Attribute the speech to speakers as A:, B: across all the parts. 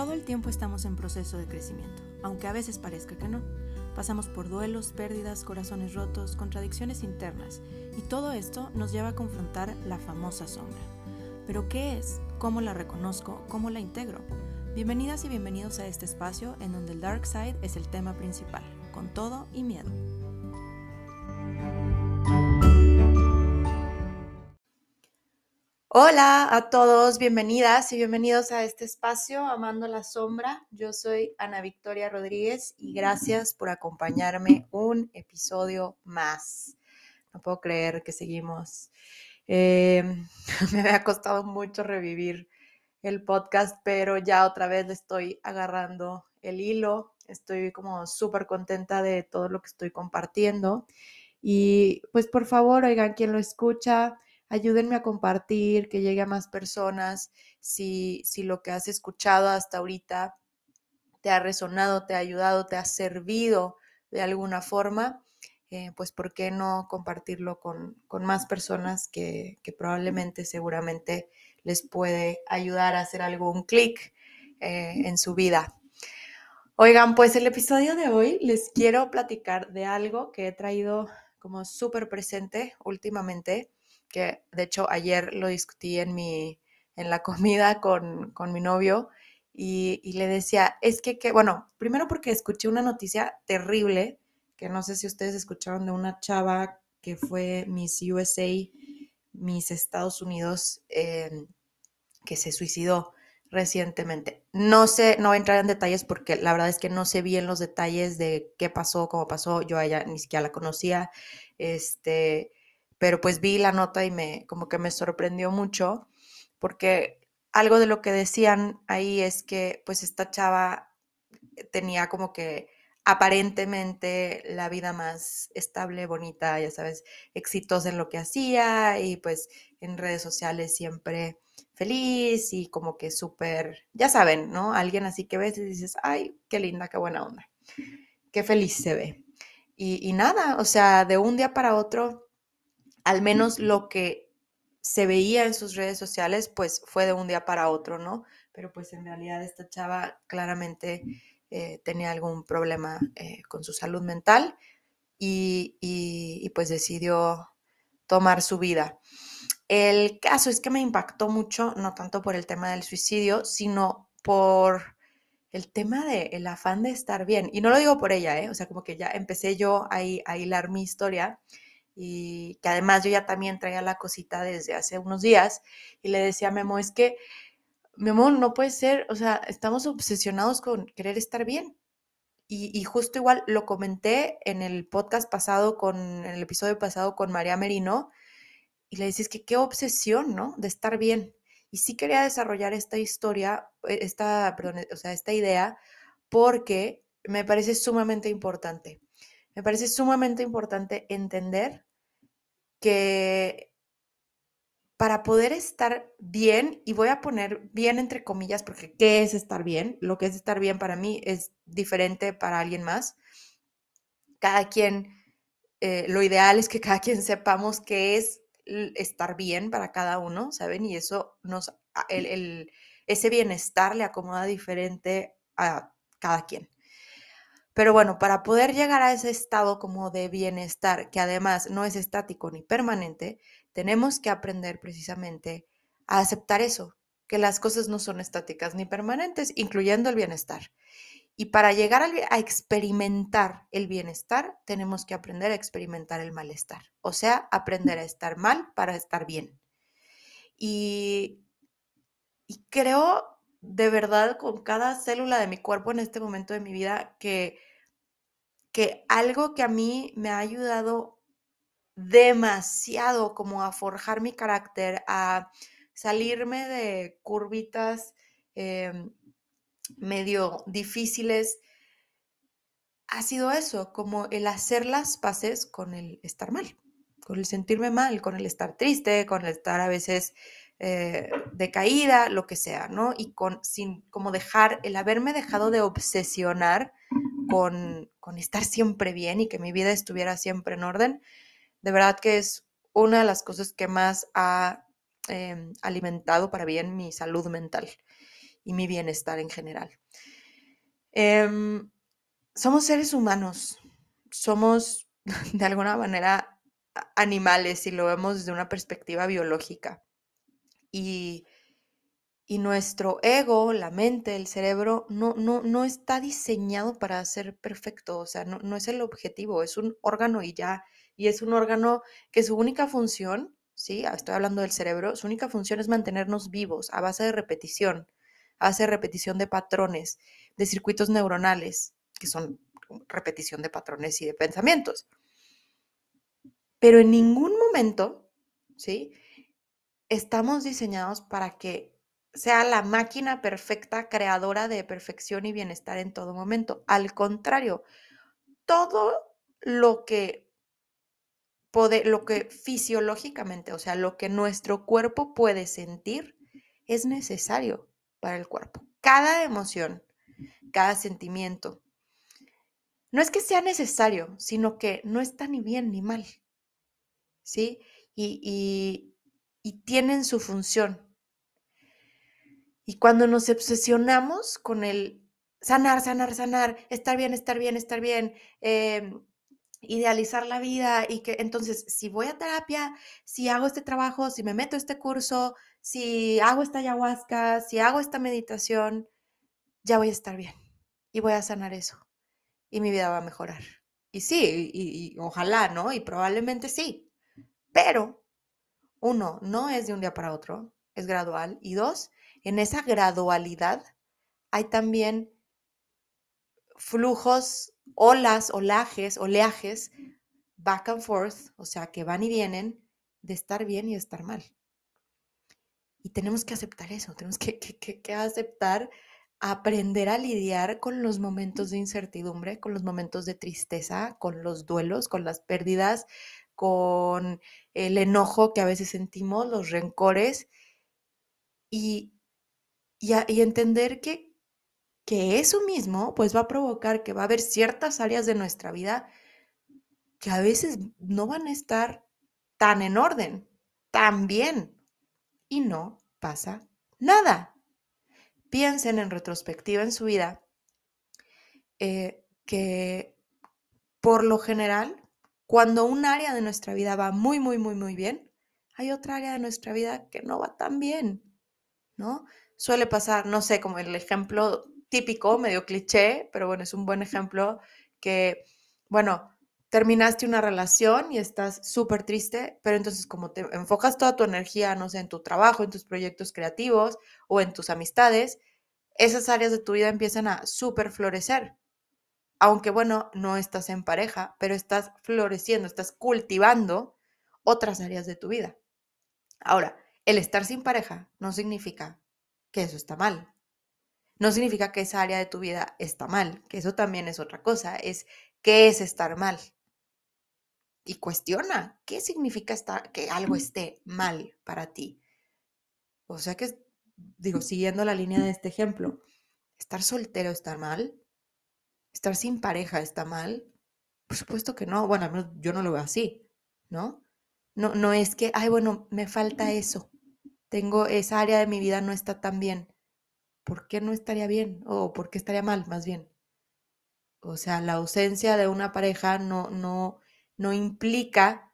A: Todo el tiempo estamos en proceso de crecimiento, aunque a veces parezca que no. Pasamos por duelos, pérdidas, corazones rotos, contradicciones internas, y todo esto nos lleva a confrontar la famosa sombra. Pero ¿qué es? ¿Cómo la reconozco? ¿Cómo la integro? Bienvenidas y bienvenidos a este espacio en donde el Dark Side es el tema principal, con todo y miedo. Hola a todos, bienvenidas y bienvenidos a este espacio Amando la Sombra. Yo soy Ana Victoria Rodríguez y gracias por acompañarme un episodio más. No puedo creer que seguimos. Em, me ha costado mucho revivir el podcast, pero ya otra vez le estoy agarrando el hilo. Estoy como súper contenta de todo lo que estoy compartiendo. Y pues por favor, oigan, quien lo escucha, ayúdenme a compartir, que llegue a más personas. Si, si lo que has escuchado hasta ahorita te ha resonado, te ha ayudado, te ha servido de alguna forma, eh, pues ¿por qué no compartirlo con, más personas que, probablemente, seguramente les puede ayudar a hacer algún clic eh, en su vida? Oigan, pues el episodio de hoy les quiero platicar de algo que he traído como súper presente últimamente que de hecho ayer lo discutí en, mi, en la comida con, mi novio y, le decía, es que, que, bueno, primero porque escuché una noticia terrible, que no sé si ustedes escucharon de una chava que fue Miss USA, Miss Estados Unidos, em, que se suicidó recientemente. No sé, no voy a entrar en detalles porque la verdad es que no sé bien los detalles de qué pasó, cómo pasó, yo a ella ni siquiera la conocía, este, pero pues vi la nota y me como que me sorprendió mucho porque algo de lo que decían ahí es que pues esta chava tenía como que aparentemente la vida más estable, bonita, ya sabes, exitosa en lo que hacía y pues en redes sociales siempre feliz y como que súper, ya saben, ¿no? Alguien así que ves y dices, ay, qué linda, qué buena onda, qué feliz se ve. Y, y nada, o sea, de un día para otro al menos lo que se veía en sus redes sociales, pues fue de un día para otro, ¿no? Pero pues en realidad esta chava claramente eh, tenía algún problema eh, con su salud mental y, pues decidió tomar su vida. El caso es que me impactó mucho, no tanto por el tema del suicidio, sino por el tema del afán de estar bien. Y no lo digo por ella, ¿eh? O sea, como que ya empecé yo a, a hilar mi historia y que además yo ya también traía la cosita desde hace unos días y le decía a Memo, es que Memo no puede ser, o sea, estamos obsesionados con querer estar bien. Y, justo igual lo comenté en el podcast pasado, con, en el episodio pasado con María Merino, y le decía, es que qué obsesión, ¿no? De estar bien. Y sí quería desarrollar esta historia, eh, esta, perdón, o sea, esta idea, porque me parece sumamente importante. Me parece sumamente importante entender que para poder estar bien, y voy a poner bien entre comillas, porque ¿qué es estar bien? Lo que es estar bien para mí es diferente para alguien más. Cada quien, eh, lo ideal es que cada quien sepamos qué es estar bien para cada uno, ¿saben? Y eso nos, el, ese bienestar le acomoda diferente a cada quien. Pero bueno, para poder llegar a ese estado como de bienestar, que además no es estático ni permanente, tenemos que aprender precisamente a aceptar eso, que las cosas no son estáticas ni permanentes, incluyendo el bienestar. Y para llegar a experimentar el bienestar, tenemos que aprender a experimentar el malestar, o sea, aprender a estar mal para estar bien. Y, creo de verdad con cada célula de mi cuerpo en este momento de mi vida que, que algo que a mí me ha ayudado demasiado como a forjar mi carácter, a salirme de curvitas em, medio difíciles, ha sido eso, como el hacer las paces con el estar mal, con el sentirme mal, con el estar triste, con el estar a veces eh, de caída, lo que sea, ¿no? Y con, sin, como dejar, el haberme dejado de obsesionar con, con estar siempre bien y que mi vida estuviera siempre en orden, de verdad que es una de las cosas que más ha em, alimentado para bien mi salud mental. y mi bienestar en general. Em, somos seres humanos, somos de alguna manera animales si lo vemos desde una perspectiva biológica. Y, y nuestro ego, la mente, el cerebro, no, no, no está diseñado para ser perfecto, o sea, no, no es el objetivo, es un órgano y ya, y es un órgano que su única función, ¿sí? Ah, estoy hablando del cerebro, su única función es mantenernos vivos a base de repetición, de repetición de patrones, de circuitos neuronales, que son repetición de patrones y de pensamientos. Pero en ningún momento, ¿sí? Estamos diseñados para que sea la máquina perfecta, creadora de perfección y bienestar en todo momento. Al contrario, todo lo que lo que fisiológicamente, o sea, lo que nuestro cuerpo puede sentir, es necesario para el cuerpo. Cada emoción, cada sentimiento, no es que sea necesario, sino que no está ni bien ni mal. ¿Sí? Y, y tienen su función. Y cuando nos obsesionamos con el sanar, sanar, sanar, estar bien, estar bien, estar bien, em, idealizar la vida y que entonces si voy a terapia, si hago este trabajo, si me meto este curso, si hago esta ayahuasca, si hago esta meditación, ya voy a estar bien y voy a sanar eso y mi vida va a mejorar. Y sí, y, y ojalá, ¿no? Y probablemente sí. Pero, uno, no es de un día para otro, es gradual. Y dos, en esa gradualidad hay también flujos, olas, olajes, oleajes, back and forth, o sea, que van y vienen de estar bien y de estar mal. Y tenemos que aceptar eso, tenemos que, que, aceptar aprender a lidiar con los momentos de incertidumbre, con los momentos de tristeza, con los duelos, con las pérdidas, con el enojo que a veces sentimos, los rencores, y, y, entender que, que eso mismo pues va a provocar que va a haber ciertas áreas de nuestra vida que a veces no van a estar tan en orden, tan bien, y no pasa nada. Piensen en retrospectiva en su vida eh, que por lo general, cuando un área de nuestra vida va muy, muy, muy, muy bien, hay otra área de nuestra vida que no va tan bien. ¿no? Suele pasar, no sé, como el ejemplo típico, medio cliché, pero bueno, es un buen ejemplo que, bueno, terminaste una relación y estás súper triste, pero entonces como te enfocas toda tu energía, no sé, en tu trabajo, en tus proyectos creativos o en tus amistades, esas áreas de tu vida empiezan a súper florecer. Aunque bueno, no estás en pareja, pero estás floreciendo, estás cultivando otras áreas de tu vida. Ahora, el estar sin pareja no significa que eso está mal. No significa que esa área de tu vida está mal, que eso también es otra cosa, es qué es estar mal. Y cuestiona qué significa estar, que algo esté mal para ti. O sea que, digo, siguiendo la línea de este ejemplo, ¿estar soltero está mal? ¿Estar sin pareja está mal? Por supuesto que no. Bueno, yo no lo veo así, ¿no? No, no es que, ay, bueno, me falta eso tengo esa área de mi vida no está tan bien. ¿Por qué no estaría bien? O ¿por qué estaría mal, más bien? O sea, la ausencia de una pareja no, no, no implica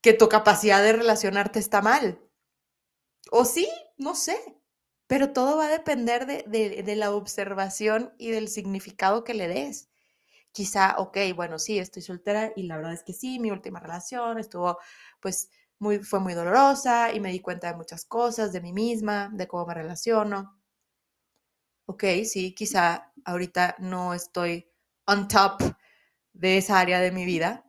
A: que tu capacidad de relacionarte está mal. O sí, no sé. Pero todo va a depender de, la observación y del significado que le des quizá, ok, bueno, sí, estoy soltera y la verdad es que sí, mi última relación estuvo pues fue muy dolorosa y me di cuenta de muchas cosas de mí misma, de cómo me relaciono. Ok, sí, quizá ahorita no estoy on top de esa área de mi vida,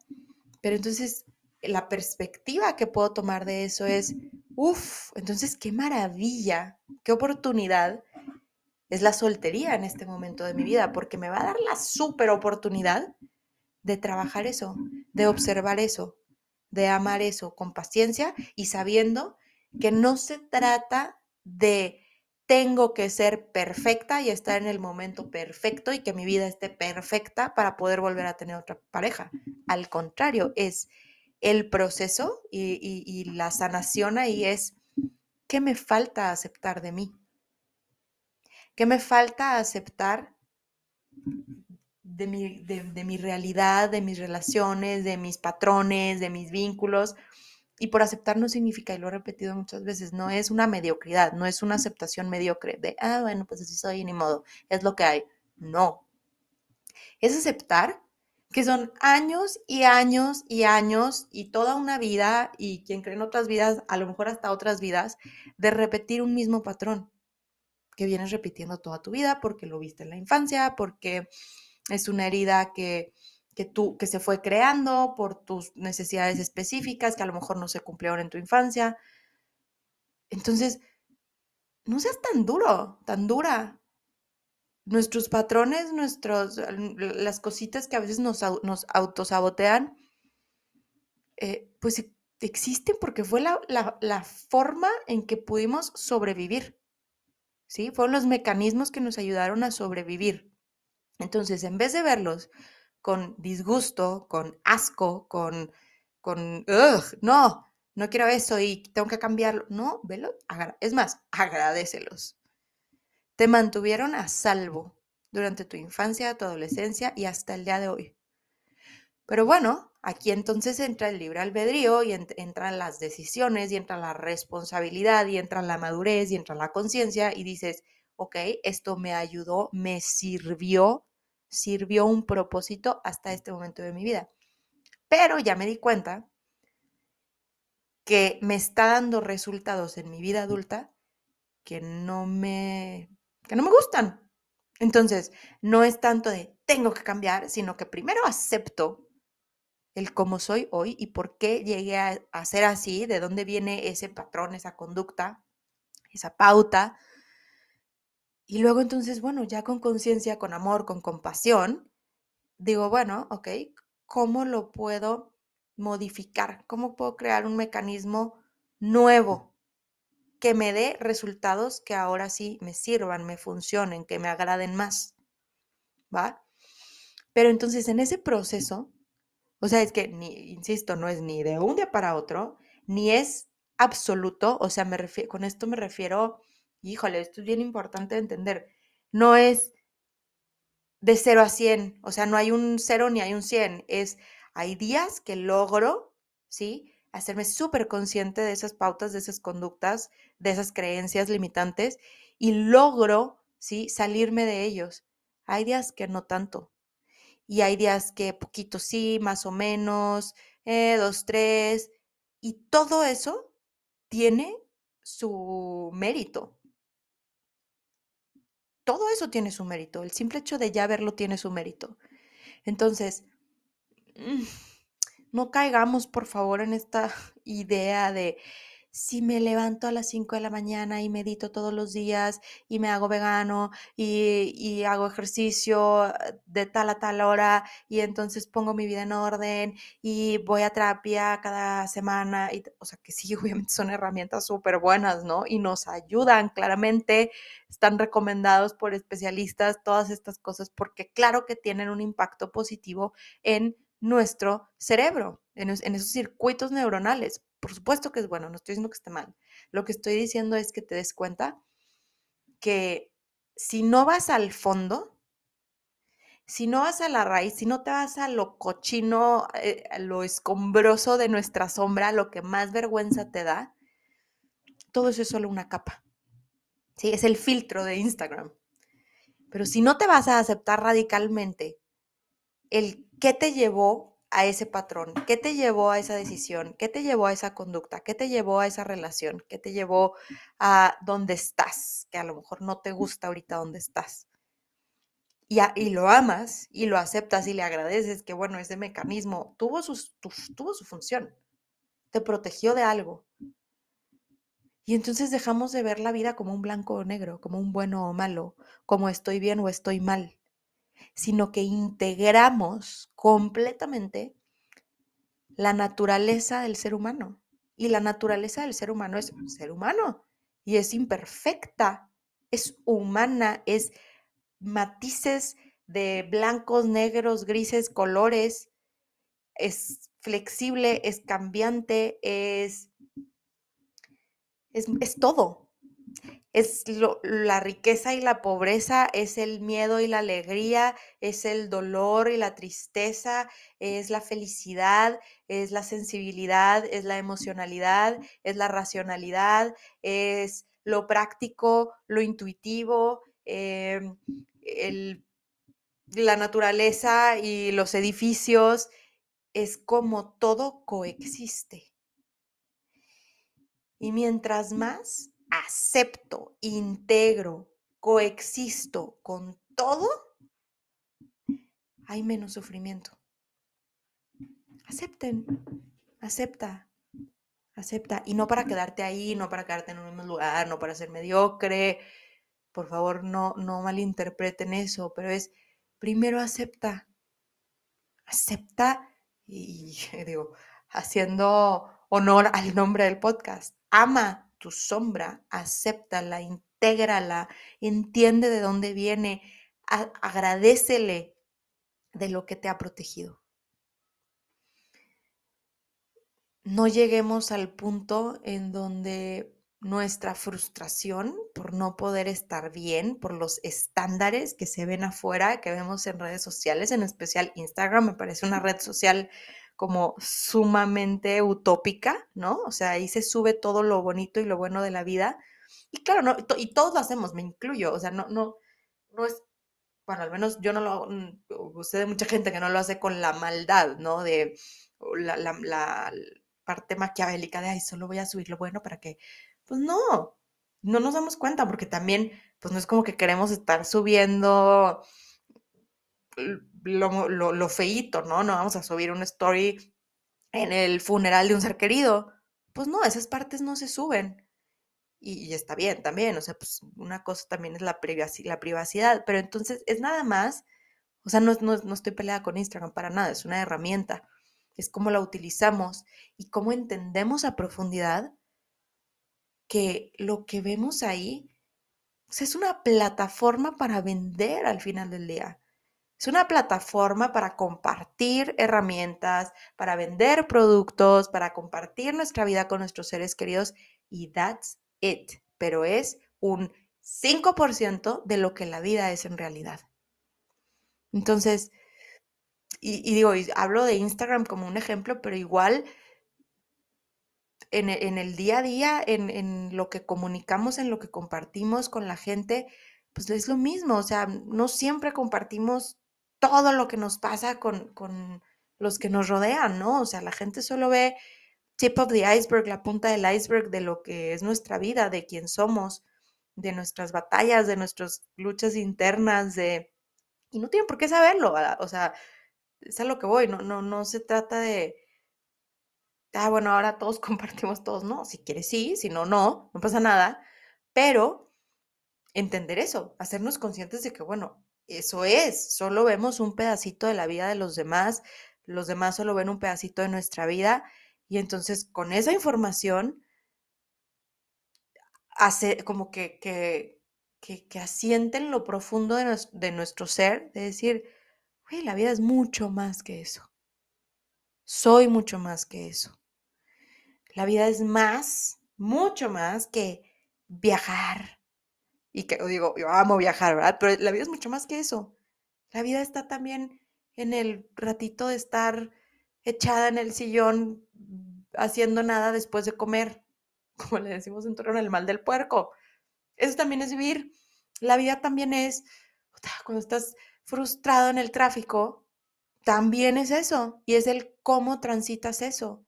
A: pero entonces la perspectiva que puedo tomar de eso es, uff, entonces qué maravilla, qué oportunidad es la soltería en este momento de mi vida, porque me va a dar la súper oportunidad de trabajar eso, de observar eso, de amar eso con paciencia y sabiendo que no se trata de tengo que ser perfecta y estar en el momento perfecto y que mi vida esté perfecta para poder volver a tener otra pareja. Al contrario, es el proceso y, la sanación ahí es qué me falta aceptar de mí. ¿Qué me falta aceptar de mi, de, mi realidad, de mis relaciones, de mis patrones, de mis vínculos? Y por aceptar no significa, y lo he repetido muchas veces, no es una mediocridad, no es una aceptación mediocre de, ah, bueno, pues así soy, ni modo, es lo que hay. No. Es aceptar que son años y años y años y toda una vida, y quien cree en otras vidas, a lo mejor hasta otras vidas, de repetir un mismo patrón que vienes repitiendo toda tu vida porque lo viste en la infancia, porque es una herida que que tú, que se fue creando por tus necesidades específicas que a lo mejor no se cumplieron en tu infancia. Entonces, no seas tan duro, tan dura. Nuestros patrones, nuestros, las cositas que a veces nos, nos autosabotean, eh, pues existen porque fue la, la, forma en que pudimos sobrevivir. ¿Sí? Fueron los mecanismos que nos ayudaron a sobrevivir. Entonces, en vez de verlos con disgusto, con asco, con, con, no, no quiero eso y tengo que cambiarlo. No, velo, es más, agradecelos. Te mantuvieron a salvo durante tu infancia, tu adolescencia y hasta el día de hoy. Pero bueno, aquí entonces entra el libre albedrío y entran las decisiones y entra la responsabilidad y entra la madurez y entra la conciencia y dices, ok, esto me ayudó, me sirvió sirvió un propósito hasta este momento de mi vida. Pero ya me di cuenta que me está dando resultados en mi vida adulta que no me, que no me gustan. Entonces, no es tanto de tengo que cambiar, sino que primero acepto el cómo soy hoy y por qué llegué a, a ser así, de dónde viene ese patrón, esa conducta, esa pauta, y luego entonces, bueno, ya con conciencia, con amor, con compasión, digo, bueno, ok, ¿cómo lo puedo modificar? ¿Cómo puedo crear un mecanismo nuevo que me dé resultados que ahora sí me sirvan, me funcionen, que me agraden más? ¿Va? Pero entonces en ese proceso, o sea, es que, ni, insisto, no es ni de un día para otro, ni es absoluto, o sea, me con esto me refiero híjole, esto es bien importante entender, no es de 0 a 100, o sea, no hay un 0 ni hay un 100, es, hay días que logro, ¿sí? Hacerme súper consciente de esas pautas, de esas conductas, de esas creencias limitantes y logro, ¿sí? Salirme de ellos. Hay días que no tanto. Y hay días que poquito sí, más o menos, eh, dos, tres. Y todo eso tiene su mérito todo eso tiene su mérito. El simple hecho de ya verlo tiene su mérito. Entonces, mm, no caigamos, por favor, en esta idea de si me levanto a las 5 de la mañana y medito todos los días y me hago vegano y, hago ejercicio de tal a tal hora y entonces pongo mi vida en orden y voy a terapia cada semana, y, o sea que sí, obviamente son herramientas súper buenas, ¿no? Y nos ayudan, claramente están recomendados por especialistas todas estas cosas porque claro que tienen un impacto positivo en nuestro cerebro, en, esos circuitos neuronales por supuesto que es bueno, no estoy diciendo que esté mal. Lo que estoy diciendo es que te des cuenta que si no vas al fondo, si no vas a la raíz, si no te vas a lo cochino, eh, a lo escombroso de nuestra sombra, lo que más vergüenza te da, todo eso es solo una capa. Sí, es el filtro de Instagram. Pero si no te vas a aceptar radicalmente el qué te llevó a ese patrón? ¿Qué te llevó a esa decisión? ¿Qué te llevó a esa conducta? ¿Qué te llevó a esa relación? ¿Qué te llevó a donde estás? Que a lo mejor no te gusta ahorita donde estás. Y, lo amas y lo aceptas y le agradeces que, bueno, ese mecanismo tuvo su función, te protegió de algo. Y entonces dejamos de ver la vida como un blanco o negro, como un bueno o malo, como estoy bien o estoy mal sino que integramos completamente la naturaleza del ser humano. Y la naturaleza del ser humano es ser humano y es imperfecta, es humana, es matices de blancos, negros, grises, colores, es flexible, es cambiante, es, es, es todo es la riqueza y la pobreza, es el miedo y la alegría, es el dolor y la tristeza, es la felicidad, es la sensibilidad, es la emocionalidad, es la racionalidad, es lo práctico, lo intuitivo, em, la naturaleza y los edificios, es como todo coexiste. Y mientras más acepto, integro, coexisto con todo, hay menos sufrimiento. Acepten, acepta, acepta. Y no para quedarte ahí, no para quedarte en un mismo lugar, no para ser mediocre. Por favor, no, no malinterpreten eso, pero es primero acepta. Acepta y digo, haciendo honor al nombre del podcast. Ama tu sombra, acéptala, intégrala, entiende de dónde viene, agradecele de lo que te ha protegido. No lleguemos al punto en donde nuestra frustración por no poder estar bien, por los estándares que se ven afuera, que vemos en redes sociales, en especial Instagram, me parece una red social como sumamente utópica, ¿no? O sea, ahí se sube todo lo bonito y lo bueno de la vida. Y claro, no, y todos lo hacemos, me incluyo, o sea, no, no, no es, bueno, al menos yo no lo, sé de mucha gente que no lo hace con la maldad, ¿no? De la, la, la parte maquiavélica de, ay, solo voy a subir lo bueno para que, pues no, no nos damos cuenta, porque también, pues no es como que queremos estar subiendo lo, lo, feíto, ¿no? No vamos a subir una story en el funeral de un ser querido. Pues no, esas partes no se suben. Y, está bien también, o sea, pues una cosa también es la, privacidad, la privacidad, pero entonces es nada más, o sea, no, no, no estoy peleada con Instagram para nada, es una herramienta, es cómo la utilizamos y cómo entendemos a profundidad que lo que vemos ahí es una plataforma para vender al final del día. Es una plataforma para compartir herramientas, para vender productos, para compartir nuestra vida con nuestros seres queridos y that's it. Pero es un 5% de lo que la vida es en realidad. Entonces, y, digo, hablo de Instagram como un ejemplo, pero igual en, el día a día, en, en lo que comunicamos, en lo que compartimos con la gente, pues es lo mismo. O sea, no siempre compartimos todo lo que nos pasa con, los que nos rodean, ¿no? O sea, la gente solo ve tip of the iceberg, la punta del iceberg de lo que es nuestra vida, de quién somos, de nuestras batallas, de nuestras luchas internas, de... Y no tienen por qué saberlo, o sea, es a lo que voy, no, no, no se trata de... Ah, bueno, ahora todos compartimos todos, no, si quieres sí, si no, no, no pasa nada, pero entender eso, hacernos conscientes de que, bueno, eso es, solo vemos un pedacito de la vida de los demás, los demás solo ven un pedacito de nuestra vida y entonces con esa información hace como que, que, que, asienten lo profundo de, de nuestro ser, de decir, güey, la vida es mucho más que eso. Soy mucho más que eso. La vida es más, mucho más que viajar, y que digo, yo amo viajar, ¿verdad? Pero la vida es mucho más que eso. La vida está también en el ratito de estar echada en el sillón haciendo nada después de comer, como le decimos en Torreón, el mal del puerco. Eso también es vivir. La vida también es, cuando estás frustrado en el tráfico, también es eso. Y es el cómo transitas eso.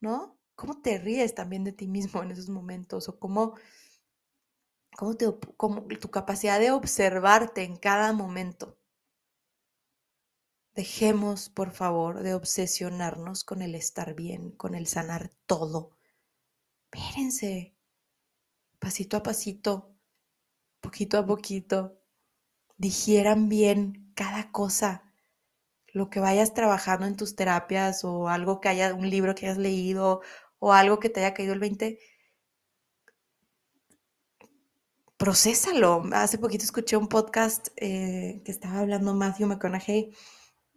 A: ¿No? ¿Cómo te ríes también de ti mismo en esos momentos? O cómo cómo, tu capacidad de observarte en cada momento. Dejemos, por favor, de obsesionarnos con el estar bien, con el sanar todo. Espérense, pasito a pasito, poquito a poquito, digieran bien cada cosa, lo que vayas trabajando en tus terapias o algo que haya, un libro que hayas leído o algo que te haya caído el 20, procésalo. Hace poquito escuché un podcast eh, que estaba hablando Matthew McConaughey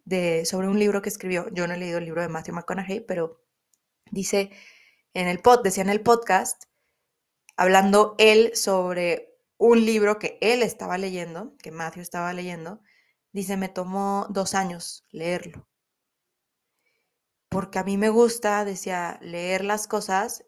A: de, sobre un libro que escribió. Yo no he leído el libro de Matthew McConaughey, pero dice en el pod, decía en el podcast, hablando él sobre un libro que él estaba leyendo, que Matthew estaba leyendo, dice, me tomó dos años leerlo. Porque a mí me gusta, decía, leer las cosas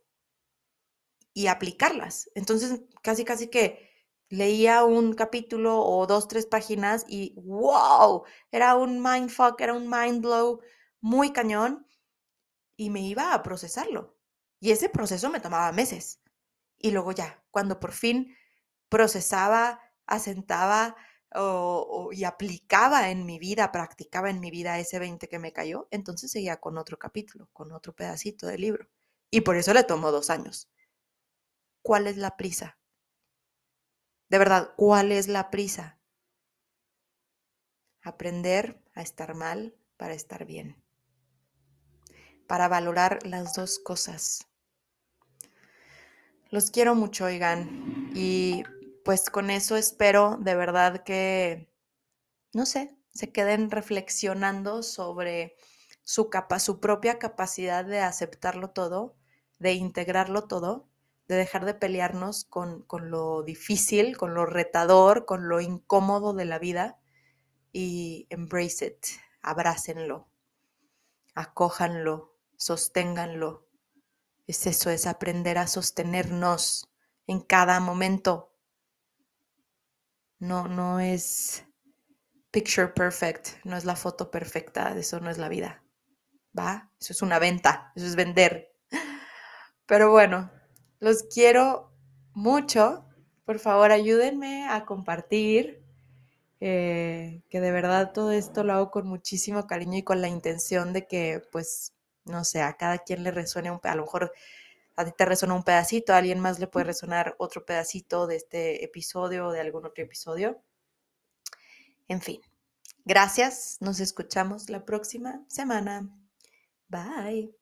A: y aplicarlas. Entonces, casi, casi que leía un capítulo o dos, tres páginas y wow, era un mindfuck, era un mind blow muy cañón y me iba a procesarlo. Y ese proceso me tomaba meses. Y luego ya, cuando por fin procesaba, asentaba y aplicaba en mi vida, practicaba en mi vida ese 20 que me cayó, entonces seguía con otro capítulo, con otro pedacito del libro. Y por eso le tomó dos años. ¿Cuál es la prisa? De verdad, ¿cuál es la prisa? Aprender a estar mal para estar bien. Para valorar las dos cosas. Los quiero mucho, oigan. Y pues con eso espero de verdad que, no sé, se queden reflexionando sobre su, capa su propia capacidad de aceptarlo todo, de integrarlo todo de dejar de pelearnos con, lo difícil, con lo retador, con lo incómodo de la vida y embrace it, abrácenlo, acójanlo, sosténganlo. Es eso, es aprender a sostenernos en cada momento. No, no es picture perfect, no es la foto perfecta, eso no es la vida. ¿Va? Eso es una venta, eso es vender. Pero bueno, los quiero mucho. Por favor, ayúdenme a compartir. Eh, que de verdad todo esto lo hago con muchísimo cariño y con la intención de que, pues, no sé, a cada quien le resuene un a lo mejor a ti te resuena un pedacito, a alguien más le puede resonar otro pedacito de este episodio o de algún otro episodio. En fin, gracias, nos escuchamos la próxima semana. Bye.